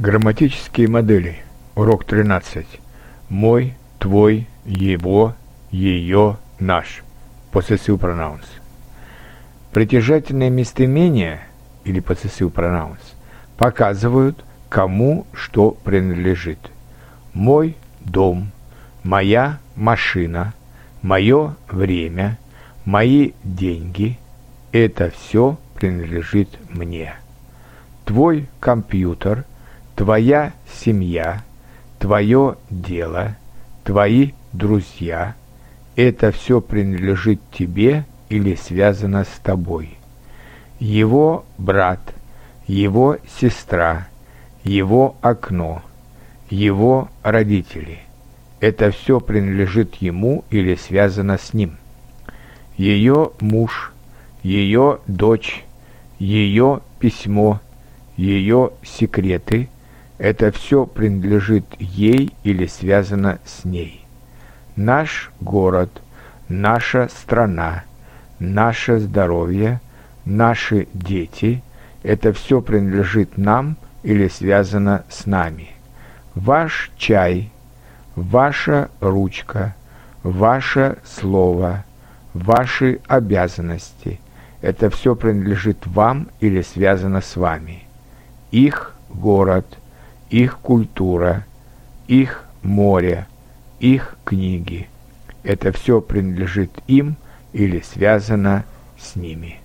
Грамматические модели. Урок 13. Мой, твой, его, ее, наш. Possessive pronouns. Притяжательные местоимения или possessive pronouns показывают, кому что принадлежит. Мой дом, моя машина, мое время, мои деньги – это все принадлежит мне. Твой компьютер – твоя семья, твое дело, твои друзья – это все принадлежит тебе или связано с тобой. Его брат, его сестра, его окно, его родители – это все принадлежит ему или связано с ним. Ее муж, ее дочь, ее письмо, ее секреты – это все принадлежит ей или связано с ней. Наш город, наша страна, наше здоровье, наши дети – это все принадлежит нам или связано с нами. Ваш чай, ваша ручка, ваше слово, ваши обязанности – это все принадлежит вам или связано с вами. Их город – их культура, их море, их книги. Это все принадлежит им или связано с ними.